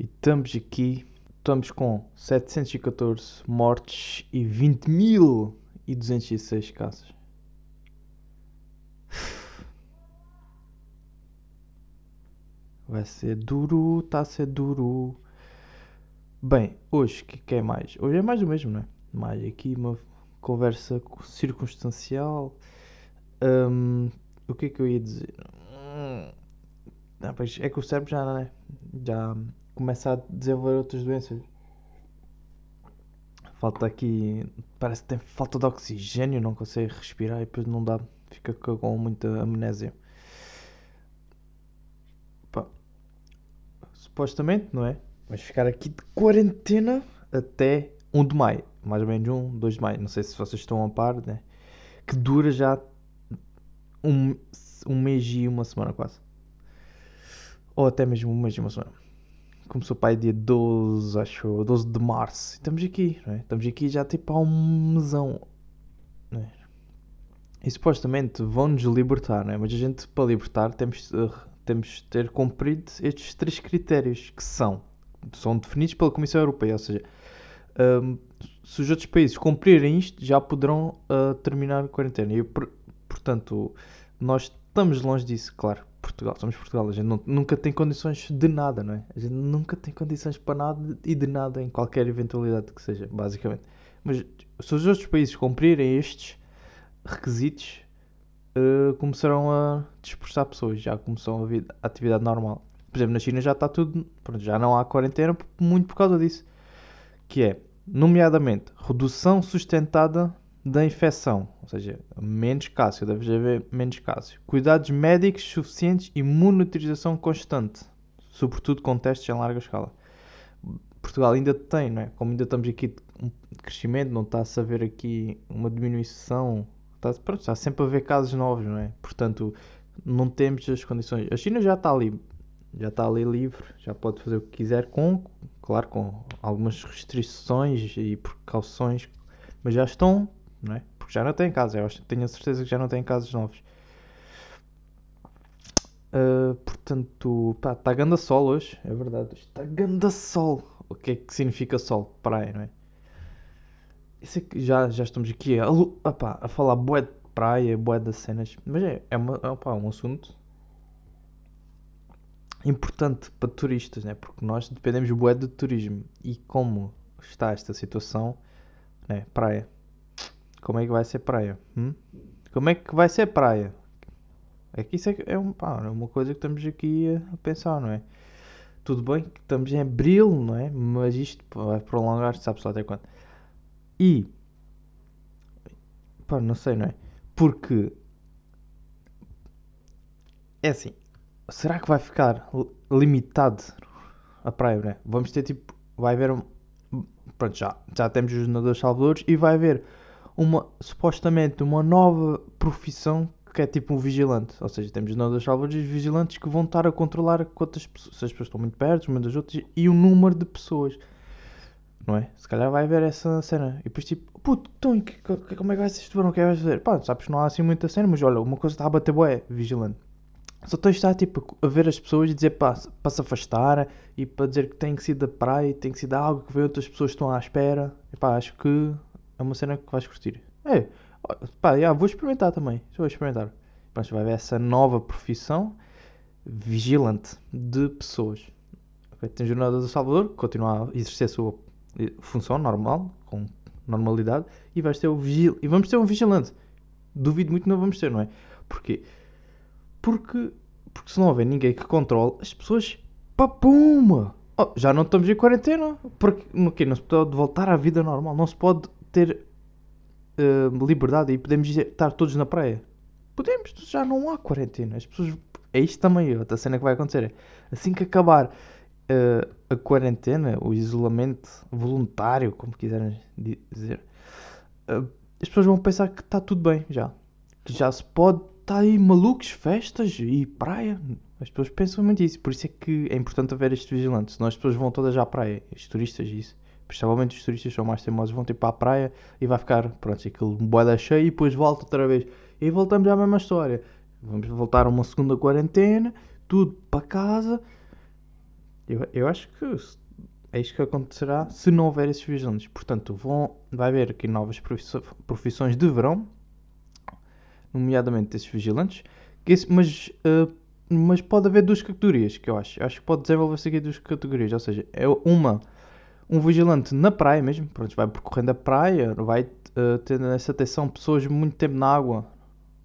E estamos aqui, estamos com 714 mortes e 20.206 casos. Vai ser duro, tá a ser duro. Bem, hoje o que, que é mais? Hoje é mais do mesmo, não é? Mais aqui uma conversa circunstancial. Hum, o que é que eu ia dizer? Hum, ah, é que o cérebro já, não é? já começa a desenvolver outras doenças. Falta aqui. Parece que tem falta de oxigênio, não consegue respirar e depois não dá. Fica com muita amnésia. Pá. Supostamente, não é? Vamos ficar aqui de quarentena até 1 de maio. Mais ou menos 1, 2 de maio. Não sei se vocês estão a par, né? Que dura já um, um mês e uma semana quase. Ou até mesmo um mês e uma semana. Começou para aí dia 12, acho, 12 de março. Estamos aqui, não é? Estamos aqui já tipo há um mesão. É? E supostamente vão-nos libertar, não é? Mas a gente, para libertar, temos, uh, temos de ter cumprido estes três critérios que são, são definidos pela Comissão Europeia. Ou seja, um, se os outros países cumprirem isto, já poderão uh, terminar a quarentena. E, por, portanto, nós estamos longe disso, claro. Portugal, somos Portugal, a gente não, nunca tem condições de nada, não é? A gente nunca tem condições para nada e de nada em qualquer eventualidade que seja, basicamente. Mas se os outros países cumprirem estes requisitos, uh, começarão a dispersar pessoas, já começou a, vida, atividade normal. Por exemplo, na China já está tudo, pronto, já não há quarentena muito por causa disso. Que é, nomeadamente, redução sustentada da infecção, ou seja, menos casos, deve haver menos casos. Cuidados médicos suficientes e monitorização constante, sobretudo com testes em larga escala. Portugal ainda tem, não é? Como ainda estamos aqui um crescimento, não está a saber aqui uma diminuição, está, pronto, está sempre a haver casos novos, não é? Portanto, não temos as condições. A China já está ali, já está ali livre, já pode fazer o que quiser com, claro, com algumas restrições e precauções, mas já estão não é? Porque já não tem casos, eu tenho a certeza que já não tem casos novos. Uh, portanto, pá, está ganda sol hoje, é verdade. Está ganda sol. O que é que significa sol? Praia, não é? Isso é que já, já estamos aqui a, a falar bué de praia, bué das cenas. Mas é, é, uma, opá, um assunto importante para turistas, né? Porque nós dependemos bué de turismo. E como está esta situação, né? Praia. Como é que vai ser praia? Hum? Como é que vai ser praia? É que isso é, é, um, pá, é uma coisa que estamos aqui a, pensar, não é? Tudo bem que estamos em abril, não é? Mas isto vai prolongar-se, sabe só até quando. E. Pá, não sei, não é? Porque. É assim. Será que vai ficar limitado a praia, não é? Vamos ter tipo. Vai haver. Um, pronto, já, já temos os nadadores salvadores e vai haver uma, supostamente uma nova profissão que é tipo um vigilante. Ou seja, temos nós das salvadores vigilantes que vão estar a controlar quantas pessoas, se as pessoas estão muito perto umas das outras e o número de pessoas. Não é? Se calhar vai haver essa cena. E depois tipo, puto, então, que, que, como é que vai ser isto? O que é que vais fazer? Pá, sabes não há assim muita cena, mas olha, uma coisa está a bater boé, vigilante. Só tens de estar tipo, a ver as pessoas e dizer para, para se afastar e para dizer que tem que ser da praia, tem que ser de algo que vê outras pessoas estão à espera. E pá, acho que é uma cena que vais curtir. É, pá, já, vou experimentar também. Vou experimentar. Pronto, vai ver essa nova profissão vigilante de pessoas. Okay, tem Jornada do Salvador, continua a exercer a sua função normal, com normalidade, e vais ter o vigil e vamos ter um vigilante. Duvido muito que não vamos ter, não é? Porquê? Porque, porque se não houver ninguém que controle, as pessoas papuma! Oh, já não estamos em quarentena. Porque no que não se pode voltar à vida normal, não se pode ter uh, liberdade e podemos estar todos na praia. Podemos, já não há quarentena. As pessoas. É isto também, outra cena que vai acontecer. Assim que acabar uh, a quarentena, o isolamento voluntário, como quiserem dizer, uh, as pessoas vão pensar que está tudo bem já. Que já se pode estar tá aí malucos, festas e praia. As pessoas pensam muito isso. Por isso é que é importante haver estes vigilantes. Senão as pessoas vão todas à praia, os turistas isso principalmente os turistas são mais teimosos, vão tipo à praia e vai ficar, pronto, aquele boeda cheio e depois volta outra vez. E voltamos à mesma história. Vamos voltar a uma segunda quarentena, tudo para casa. Eu, eu acho que é isto que acontecerá se não houver esses vigilantes. Portanto, vão, vai haver aqui novas profissões de verão, nomeadamente esses vigilantes, esse, mas, uh, mas pode haver duas categorias que eu acho. Eu acho que pode desenvolver-se aqui duas categorias. Ou seja, é uma, um vigilante na praia mesmo, pronto, vai percorrendo a praia, vai uh, tendo essa atenção pessoas muito tempo na água,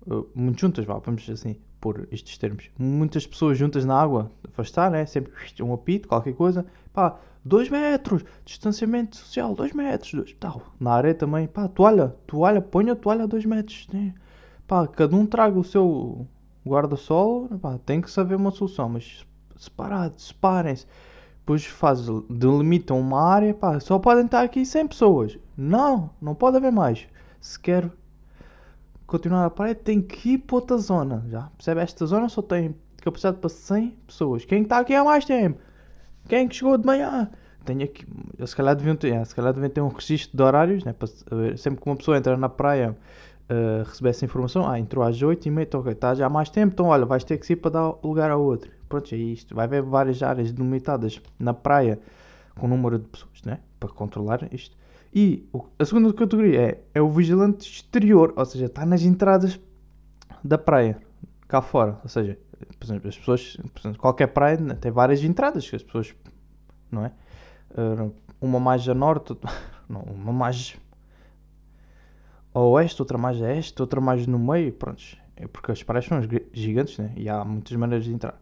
uh, muito juntas, vá, vamos assim pôr estes termos. Muitas pessoas juntas na água, afastar, né? Sempre um apito, qualquer coisa, pá, 2 metros, distanciamento social, 2 metros, dois, tal. Na areia também, pá, toalha, toalha, ponha a toalha a 2 metros, né? pá, cada um traga o seu guarda-sol, pá, tem que saber uma solução, mas separados, separem-se. Depois faz, delimitam uma área, pá, só podem estar aqui 100 pessoas. Não, não pode haver mais. Se quer continuar a praia, tem que ir para outra zona. Já percebe? Esta zona só tem capacidade para 100 pessoas. Quem está aqui há mais tempo? Quem que chegou de manhã? Tenho aqui, se calhar deviam ter, se calhar deviam ter um registro de horários, né? Para sempre que uma pessoa entra na praia, uh, receber essa informação, ah, entrou às 8 e meia, então, ok, há mais tempo, então olha, vais ter que ir para dar lugar a outro. Pronto, é isto. Vai haver várias áreas delimitadas na praia com número de pessoas, né? Para controlar isto. E a segunda categoria é, é o vigilante exterior, ou seja, está nas entradas da praia, cá fora. Ou seja, por exemplo, as pessoas, exemplo, qualquer praia tem várias entradas que as pessoas, não é? Uh, uma mais a norte, não, uma mais a oeste, outra mais a este, outra mais no meio, pronto. É porque as praias são gigantes, né? E há muitas maneiras de entrar.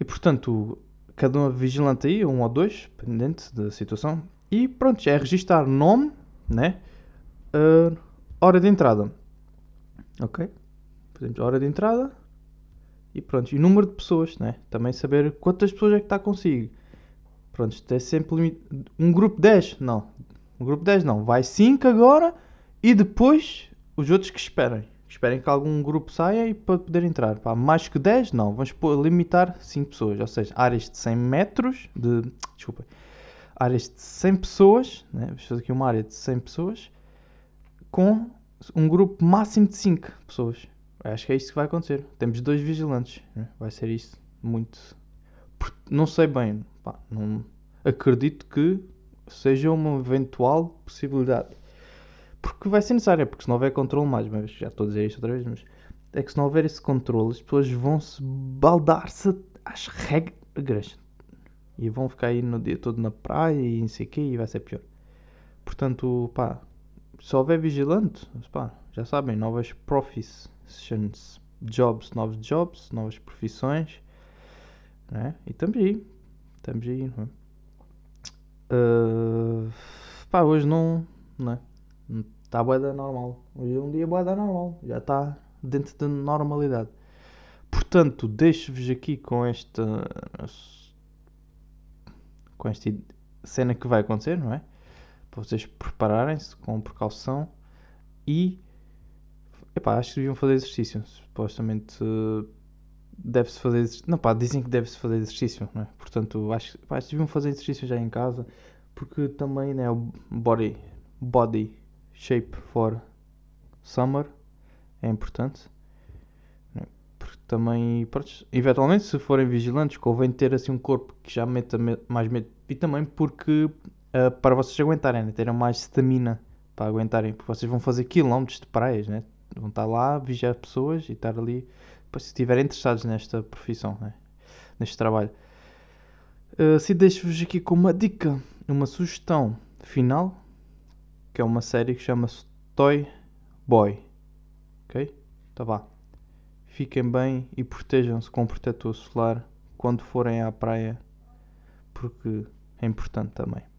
E portanto, cada um vigilante aí, um ou dois, dependente da situação. E pronto, é registar nome, né? Uh, hora de entrada. Ok? Fazemos hora de entrada, e pronto, e o número de pessoas, né? Também saber quantas pessoas é que está consigo. Pronto, isto é sempre. Um grupo 10? Não. Um grupo 10 não. Vai 5 agora e depois os outros que esperem. Esperem que algum grupo saia e para poder entrar. Pá, mais que 10? Não. Vamos limitar 5 pessoas. Ou seja, áreas de 100 metros de. Desculpa. Áreas de 100 pessoas. Né? Vamos fazer aqui uma área de 100 pessoas com um grupo máximo de 5 pessoas. Acho que é isso que vai acontecer. Temos dois vigilantes. Né? Vai ser isso. Muito. Não sei bem. Pá, não... Acredito que seja uma eventual possibilidade. Porque vai ser necessário, porque se não houver controle, mais mas já estou a dizer isto outra vez, mas é que se não houver esse controle, as pessoas vão se baldar-se às regras e vão ficar aí no dia todo na praia e não sei o quê e vai ser pior. Portanto, pá, se houver vigilante, pá, já sabem, novas profissões jobs, novos jobs, novas profissões, né? E estamos aí, estamos aí, não é? Uh, pá, hoje não, não é? Está a da normal. Hoje é um dia boeda normal, já está dentro da normalidade. Portanto, deixo-vos aqui com esta com esta cena que vai acontecer, não é? Para vocês prepararem-se com precaução e Epá, acho que deviam fazer exercício. Supostamente deve-se fazer. Não, pá, dizem que deve-se fazer exercício, não é? Portanto, acho, acho que deviam fazer exercício já em casa. Porque também, né, o body, body shape for summer é importante. Né? Porque também, pronto, eventualmente, se forem vigilantes, convém ter assim um corpo que já meta mais medo. E também porque, uh, para vocês aguentarem, né? terem mais stamina para aguentarem. Porque vocês vão fazer quilómetros de praias, né? vão estar lá, vigiar pessoas e estar ali, se estiverem interessados nesta profissão, né? neste trabalho. Uh, se deixo-vos aqui com uma dica, uma sugestão final, que é uma série que chama-se Toy Boy. Ok? Tá vá. Fiquem bem e protejam-se com protetor solar quando forem à praia, porque é importante também.